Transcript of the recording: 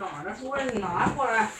说着说着，你拿过来。